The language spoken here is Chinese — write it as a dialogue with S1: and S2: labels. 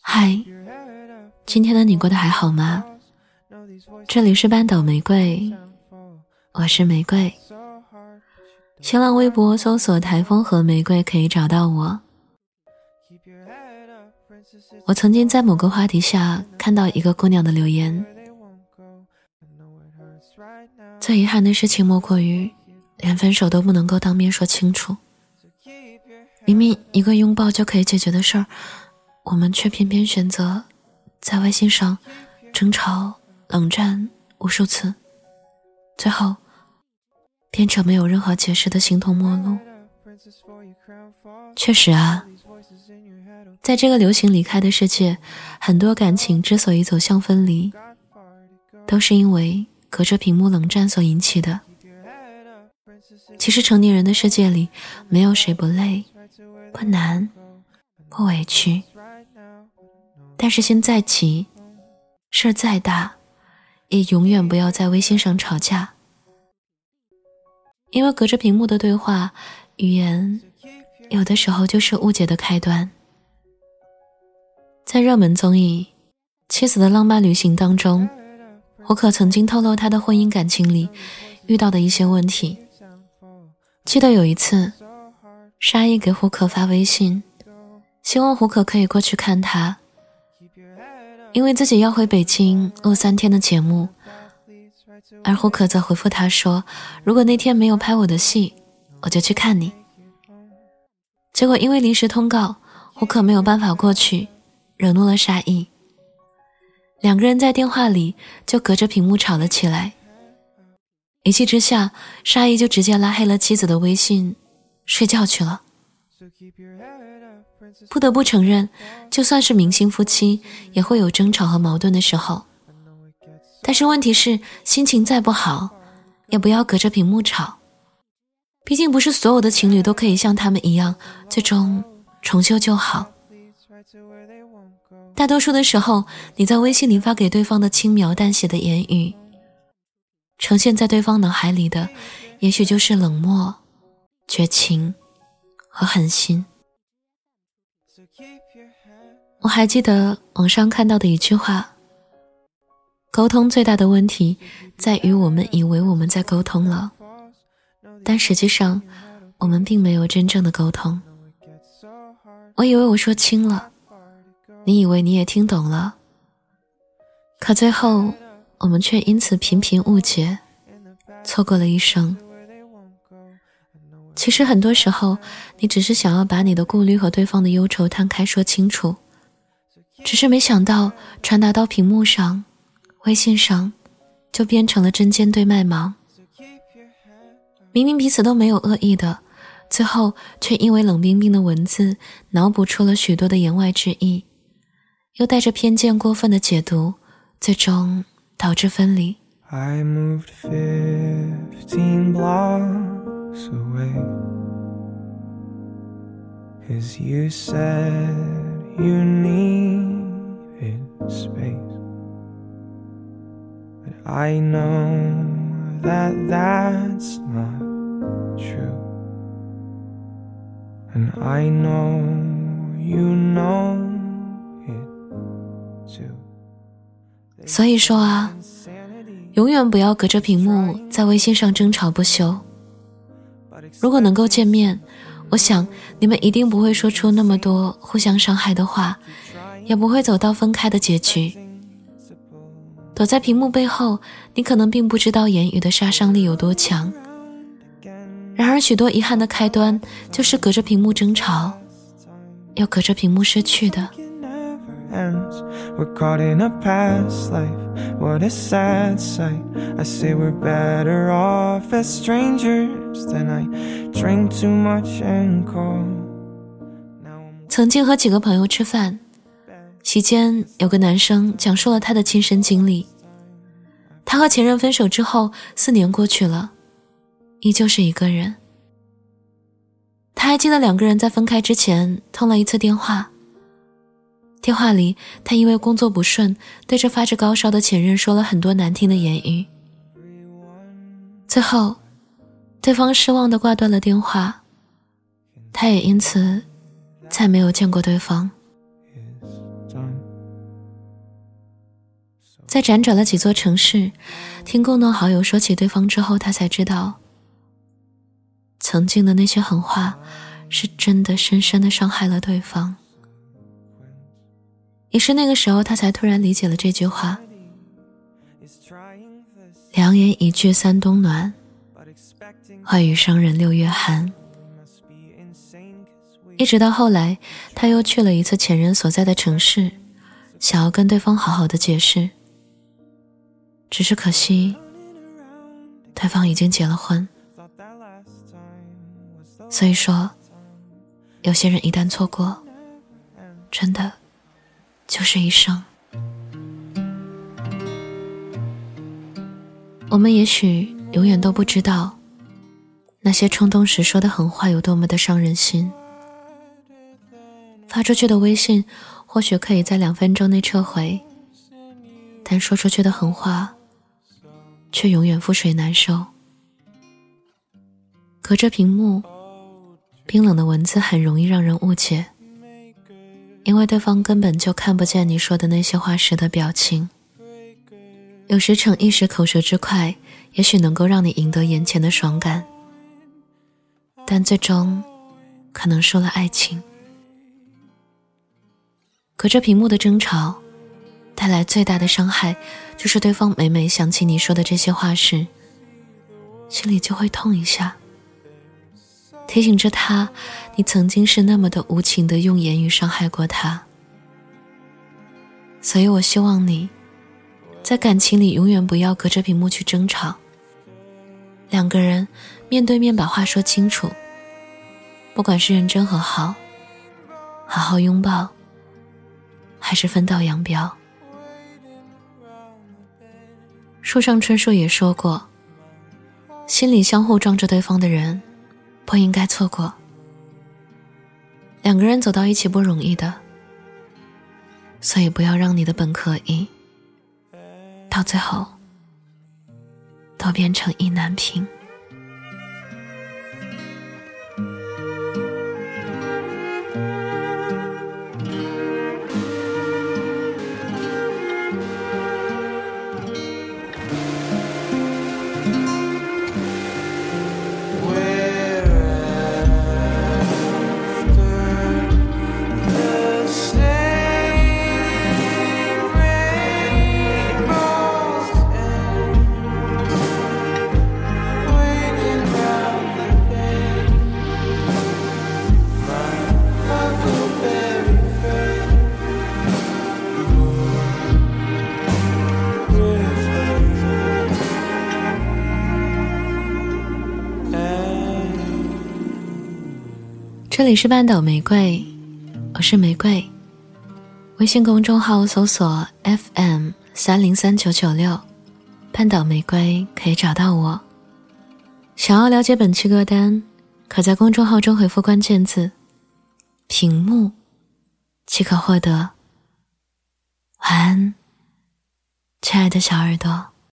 S1: 嗨，今天的你过得还好吗？这里是半岛玫瑰，我是玫瑰。新浪微博搜索“台风和玫瑰”可以找到我。我曾经在某个话题下看到一个姑娘的留言，最遗憾的事情莫过于连分手都不能够当面说清楚。明明一个拥抱就可以解决的事儿，我们却偏偏选择在微信上争吵、冷战无数次，最后变成没有任何解释的形同陌路。确实啊，在这个流行离开的世界，很多感情之所以走向分离，都是因为隔着屏幕冷战所引起的。其实成年人的世界里，没有谁不累。不难，不委屈，但是心再急，事儿再大，也永远不要在微信上吵架，因为隔着屏幕的对话语言，有的时候就是误解的开端。在热门综艺《妻子的浪漫旅行》当中，胡可曾经透露他的婚姻感情里遇到的一些问题。记得有一次。沙溢给胡可发微信，希望胡可可以过去看他，因为自己要回北京录三天的节目。而胡可则回复他说：“如果那天没有拍我的戏，我就去看你。”结果因为临时通告，胡可没有办法过去，惹怒了沙溢。两个人在电话里就隔着屏幕吵了起来。一气之下，沙溢就直接拉黑了妻子的微信。睡觉去了。不得不承认，就算是明星夫妻，也会有争吵和矛盾的时候。但是问题是，心情再不好，也不要隔着屏幕吵。毕竟不是所有的情侣都可以像他们一样，最终重修旧好。大多数的时候，你在微信里发给对方的轻描淡写的言语，呈现在对方脑海里的，也许就是冷漠。绝情和狠心。我还记得网上看到的一句话：沟通最大的问题在于我们以为我们在沟通了，但实际上我们并没有真正的沟通。我以为我说清了，你以为你也听懂了，可最后我们却因此频频误解，错过了一生。其实很多时候，你只是想要把你的顾虑和对方的忧愁摊开说清楚，只是没想到传达到屏幕上、微信上，就变成了针尖对麦芒。明明彼此都没有恶意的，最后却因为冷冰冰的文字脑补出了许多的言外之意，又带着偏见过分的解读，最终导致分离。away. Cause you said you need. i know that that's not true. And i know you know 所以说啊永远不要隔着屏幕在微信上争吵不休。如果能够见面我想你们一定不会说出那么多互相伤害的话。也不会走到分开的结局。躲在屏幕背后，你可能并不知道言语的杀伤力有多强。然而，许多遗憾的开端，就是隔着屏幕争吵，又隔着屏幕失去的。ends. We're caught in a past life. What a sad sight. I say we're better off as strangers. Then I drink too much and call. 曾经和几个朋友吃饭，期间有个男生讲述了他的亲身经历。他和前任分手之后，四年过去了，依旧是一个人。他还记得两个人在分开之前通了一次电话。电话里，他因为工作不顺，对着发着高烧的前任说了很多难听的言语。最后，对方失望的挂断了电话，他也因此再没有见过对方。在辗转了几座城市，听共同好友说起对方之后，他才知道，曾经的那些狠话，是真的深深的伤害了对方。也是那个时候，他才突然理解了这句话：“良言一句三冬暖，话语伤人六月寒。”一直到后来，他又去了一次前任所在的城市，想要跟对方好好的解释。只是可惜，对方已经结了婚。所以说，有些人一旦错过，真的就是一生。我们也许永远都不知道，那些冲动时说的狠话有多么的伤人心。发出去的微信，或许可以在两分钟内撤回，但说出去的狠话。却永远覆水难收。隔着屏幕，冰冷的文字很容易让人误解，因为对方根本就看不见你说的那些话时的表情。有时逞一时口舌之快，也许能够让你赢得眼前的爽感，但最终可能输了爱情。隔着屏幕的争吵。带来最大的伤害，就是对方每每想起你说的这些话时，心里就会痛一下，提醒着他，你曾经是那么的无情的用言语伤害过他。所以我希望你，在感情里永远不要隔着屏幕去争吵，两个人面对面把话说清楚，不管是认真和好，好好拥抱，还是分道扬镳。树上春树也说过：“心里相互装着对方的人，不应该错过。两个人走到一起不容易的，所以不要让你的本可以，到最后都变成意难平。”这里是半岛玫瑰，我是玫瑰。微信公众号搜索 FM 三零三九九六，半岛玫瑰可以找到我。想要了解本期歌单，可在公众号中回复关键字“屏幕”，即可获得。晚安，亲爱的小耳朵。